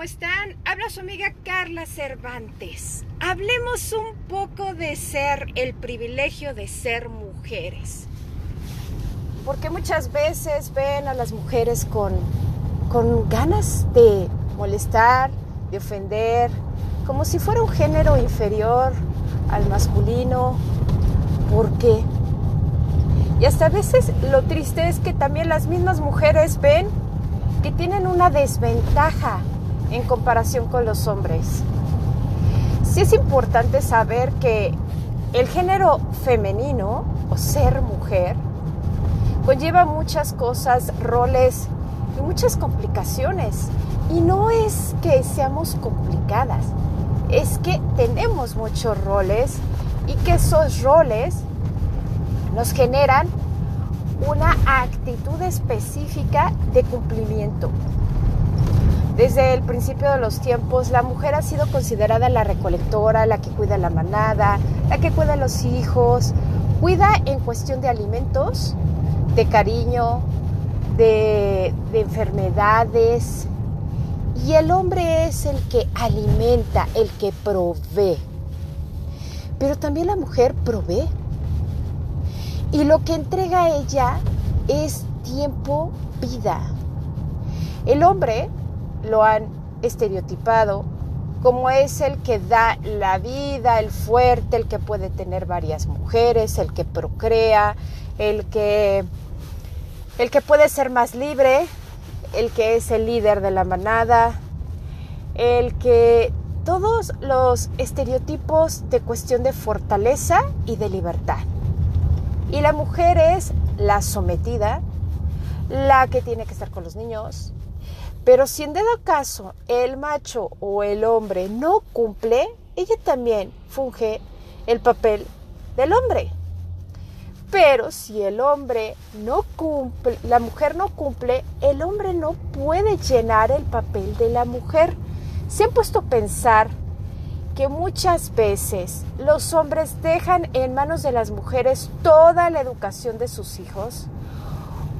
¿cómo están? Habla su amiga Carla Cervantes. Hablemos un poco de ser, el privilegio de ser mujeres. Porque muchas veces ven a las mujeres con, con ganas de molestar, de ofender, como si fuera un género inferior al masculino. ¿Por qué? Y hasta a veces lo triste es que también las mismas mujeres ven que tienen una desventaja en comparación con los hombres. Sí es importante saber que el género femenino o ser mujer conlleva muchas cosas, roles y muchas complicaciones. Y no es que seamos complicadas, es que tenemos muchos roles y que esos roles nos generan una actitud específica de cumplimiento. Desde el principio de los tiempos, la mujer ha sido considerada la recolectora, la que cuida la manada, la que cuida a los hijos, cuida en cuestión de alimentos, de cariño, de, de enfermedades. Y el hombre es el que alimenta, el que provee. Pero también la mujer provee y lo que entrega ella es tiempo, vida. El hombre lo han estereotipado como es el que da la vida, el fuerte, el que puede tener varias mujeres, el que procrea, el que el que puede ser más libre, el que es el líder de la manada, el que todos los estereotipos de cuestión de fortaleza y de libertad. Y la mujer es la sometida, la que tiene que estar con los niños. Pero si en dado caso el macho o el hombre no cumple, ella también funge el papel del hombre. Pero si el hombre no cumple, la mujer no cumple, el hombre no puede llenar el papel de la mujer. Se han puesto a pensar que muchas veces los hombres dejan en manos de las mujeres toda la educación de sus hijos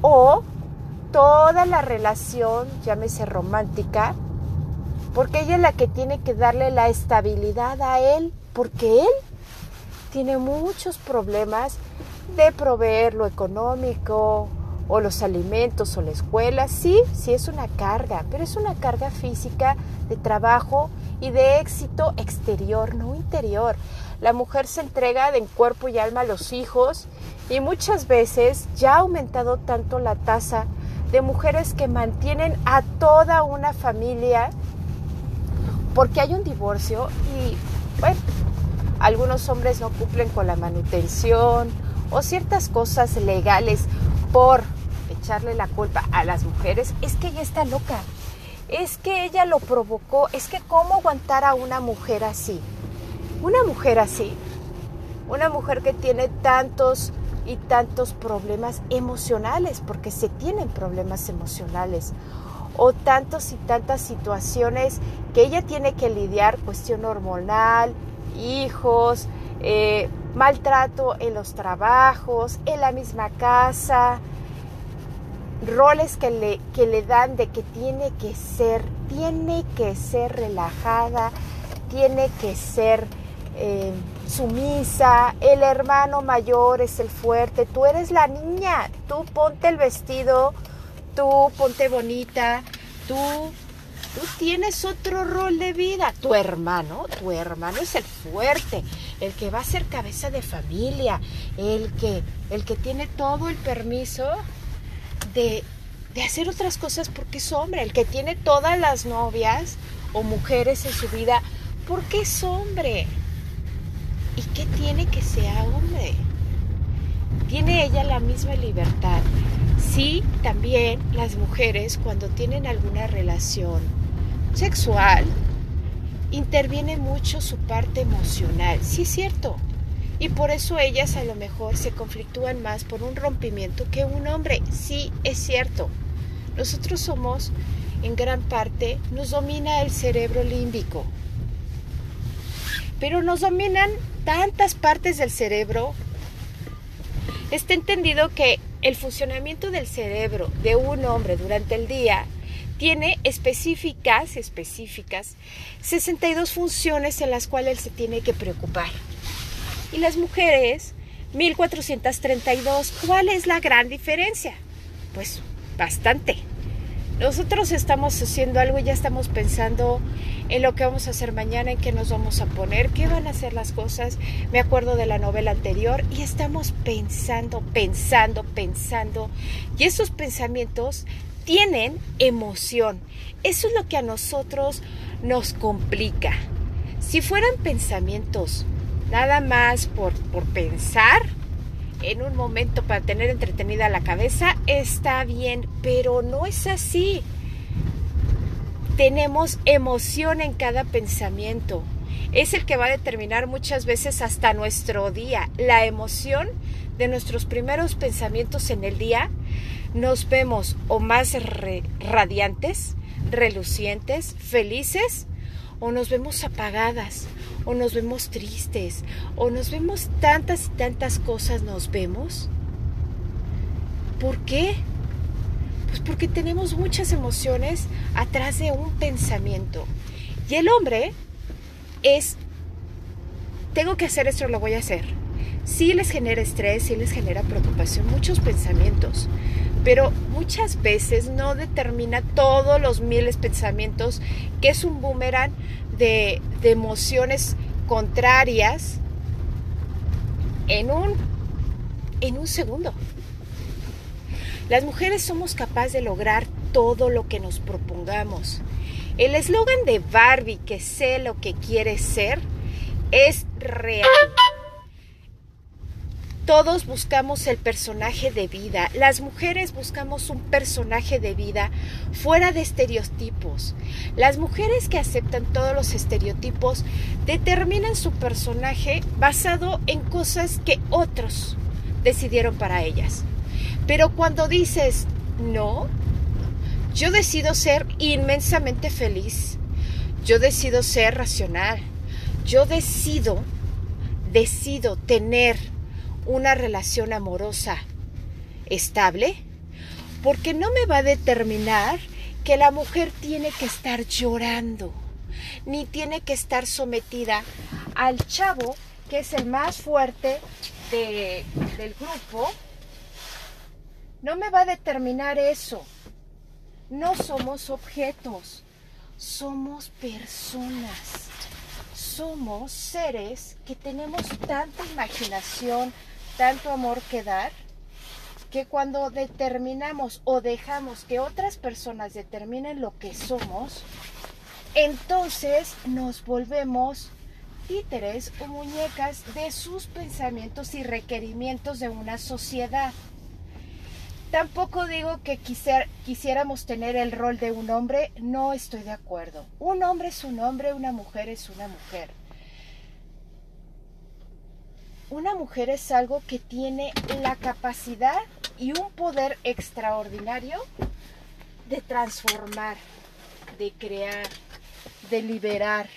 o toda la relación, llámese romántica, porque ella es la que tiene que darle la estabilidad a él, porque él tiene muchos problemas de proveer lo económico o los alimentos o la escuela. Sí, sí es una carga, pero es una carga física de trabajo y de éxito exterior, no interior. La mujer se entrega de cuerpo y alma a los hijos y muchas veces ya ha aumentado tanto la tasa de mujeres que mantienen a toda una familia porque hay un divorcio y bueno, algunos hombres no cumplen con la manutención o ciertas cosas legales por echarle la culpa a las mujeres, es que ella está loca es que ella lo provocó, es que cómo aguantar a una mujer así. Una mujer así, una mujer que tiene tantos y tantos problemas emocionales, porque se tienen problemas emocionales, o tantos y tantas situaciones que ella tiene que lidiar, cuestión hormonal, hijos, eh, maltrato en los trabajos, en la misma casa, roles que le, que le dan de que tiene que ser, tiene que ser relajada, tiene que ser eh, sumisa, el hermano mayor es el fuerte, tú eres la niña, tú ponte el vestido, tú ponte bonita, tú, tú tienes otro rol de vida, tu hermano, tu hermano es el fuerte, el que va a ser cabeza de familia, el que, el que tiene todo el permiso de, hacer otras cosas porque es hombre, el que tiene todas las novias o mujeres en su vida, porque es hombre. ¿Y qué tiene que sea hombre? Tiene ella la misma libertad. Sí, también las mujeres cuando tienen alguna relación sexual, interviene mucho su parte emocional. Sí es cierto, y por eso ellas a lo mejor se conflictúan más por un rompimiento que un hombre. Sí, es cierto. Nosotros somos, en gran parte, nos domina el cerebro límbico. Pero nos dominan tantas partes del cerebro. Está entendido que el funcionamiento del cerebro de un hombre durante el día tiene específicas, específicas, 62 funciones en las cuales se tiene que preocupar. Y las mujeres, 1432. ¿Cuál es la gran diferencia? Pues bastante. Nosotros estamos haciendo algo y ya estamos pensando en lo que vamos a hacer mañana, en qué nos vamos a poner, qué van a ser las cosas. Me acuerdo de la novela anterior y estamos pensando, pensando, pensando. Y esos pensamientos tienen emoción. Eso es lo que a nosotros nos complica. Si fueran pensamientos nada más por, por pensar, en un momento para tener entretenida la cabeza, está bien, pero no es así. Tenemos emoción en cada pensamiento. Es el que va a determinar muchas veces hasta nuestro día. La emoción de nuestros primeros pensamientos en el día nos vemos o más radiantes, relucientes, felices, o nos vemos apagadas, o nos vemos tristes, o nos vemos tantas y tantas cosas, nos vemos. ¿Por qué? Pues porque tenemos muchas emociones atrás de un pensamiento. Y el hombre es, tengo que hacer esto, lo voy a hacer. Sí les genera estrés, sí les genera preocupación, muchos pensamientos, pero muchas veces no determina todos los miles de pensamientos que es un boomerang de, emociones contrarias en un, en un segundo. Las mujeres somos capaces de lograr todo lo que nos propongamos. El eslogan de Barbie, que sé lo que quiere ser, es real. Todos buscamos el personaje de vida. Las mujeres buscamos un personaje de vida fuera de estereotipos. Las mujeres que aceptan todos los estereotipos determinan su personaje basado en cosas que otros decidieron para ellas. Pero cuando dices, no, yo decido ser inmensamente feliz, yo decido ser racional, yo decido, decido tener una relación amorosa estable, porque no me va a determinar que la mujer tiene que estar llorando, ni tiene que estar sometida al chavo, que es el más fuerte del grupo, no me va a determinar eso. No somos objetos, somos personas. Somos seres que tenemos tanta imaginación, tanto amor que dar, que cuando determinamos o dejamos que otras personas determinen lo que somos, entonces nos volvemos títeres o muñecas de sus pensamientos y requerimientos de una sociedad. Tampoco digo que quisiéramos tener el rol de un hombre, no estoy de acuerdo. Un hombre es un hombre, una mujer es una mujer una mujer es algo que tiene la capacidad y un poder extraordinario de transformar, de crear, de liberar,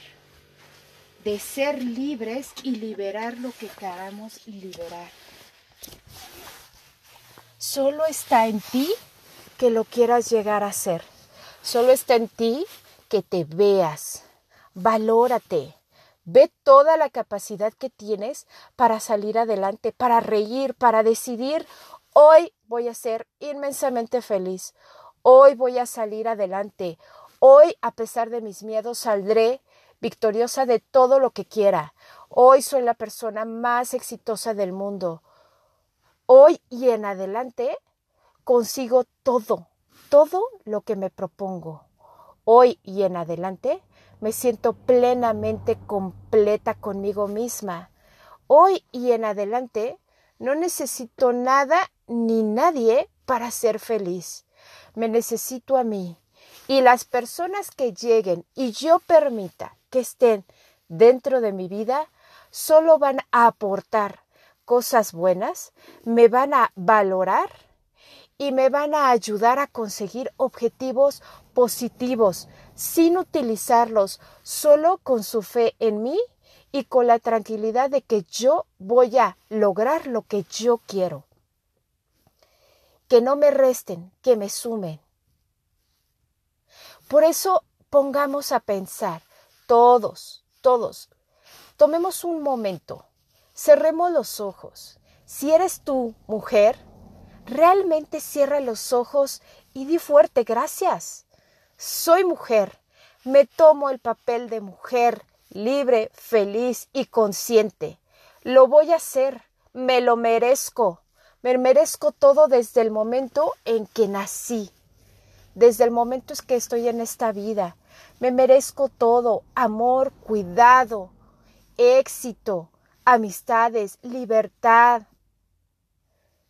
de ser libres y liberar lo que queramos liberar. Solo está en ti que lo quieras llegar a ser. Solo está en ti que te veas. Valórate. Ve toda la capacidad que tienes para salir adelante, para reír, para decidir, hoy voy a ser inmensamente feliz, hoy voy a salir adelante, hoy a pesar de mis miedos saldré victoriosa de todo lo que quiera, hoy soy la persona más exitosa del mundo, hoy y en adelante consigo todo, todo lo que me propongo. Hoy y en adelante me siento plenamente completa conmigo misma. Hoy y en adelante no necesito nada ni nadie para ser feliz. Me necesito a mí. Y las personas que lleguen y yo permita que estén dentro de mi vida, solo van a aportar cosas buenas, me van a valorar y me van a ayudar a conseguir objetivos positivos sin utilizarlos, solo con su fe en mí y con la tranquilidad de que yo voy a lograr lo que yo quiero. que no me resten, que me sumen. Por eso pongamos a pensar, todos, todos, tomemos un momento, cerremos los ojos. Si eres tú, mujer, realmente cierra los ojos y di fuerte gracias. Soy mujer, me tomo el papel de mujer, libre, feliz y consciente. Lo voy a hacer, me lo merezco. Me merezco todo desde el momento en que nací, desde el momento en que estoy en esta vida. Me merezco todo, amor, cuidado, éxito, amistades, libertad,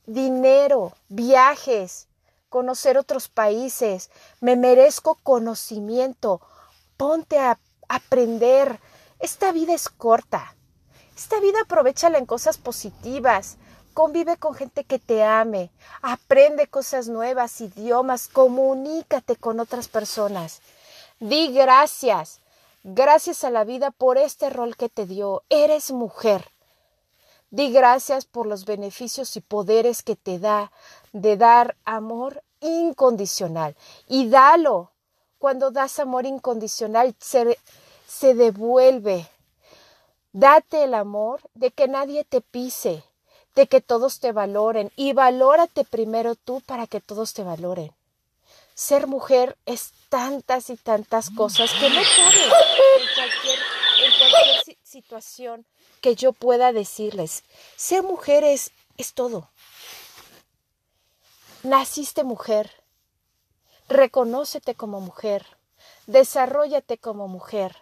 dinero, viajes, conocer otros países. Me merezco conocimiento. Ponte a aprender. Esta vida es corta. Esta vida aprovechala en cosas positivas. Convive con gente que te ame, aprende cosas nuevas, idiomas, comunícate con otras personas. Di gracias, gracias a la vida por este rol que te dio. Eres mujer. Di gracias por los beneficios y poderes que te da de dar amor incondicional. Y dalo. Cuando das amor incondicional, se, se devuelve. Date el amor de que nadie te pise, de que todos te valoren y valórate primero tú para que todos te valoren. Ser mujer es tantas y tantas cosas que no caben en cualquier, situación que yo pueda decirles. Ser mujer es, es todo. Naciste mujer. Reconócete como mujer. Desarrollate como mujer.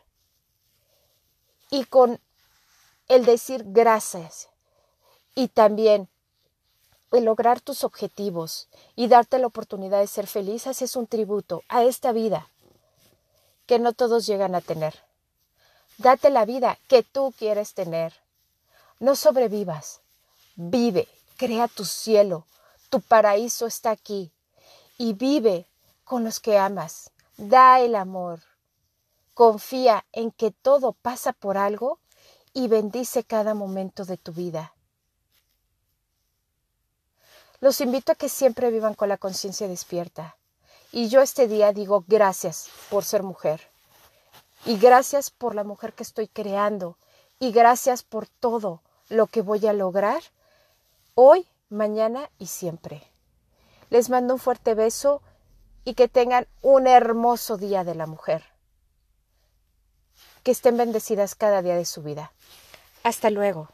Y con el decir gracias y también lograr tus objetivos y darte la oportunidad de ser feliz, es un tributo a esta vida que no todos llegan a tener. Date la vida que tú quieres tener. No sobrevivas, vive, crea tu cielo, tu paraíso está aquí y vive con los que amas. Da el amor. Confía en que todo pasa por algo y bendice cada momento de tu vida. Los invito a que siempre vivan con la conciencia despierta. Y yo este día digo gracias por ser mujer. Y gracias por la mujer que estoy creando. Y gracias por todo lo que voy a lograr hoy, mañana y siempre. Les mando un fuerte beso y que tengan un hermoso día de la mujer que estén bendecidas cada día de su vida. Hasta luego.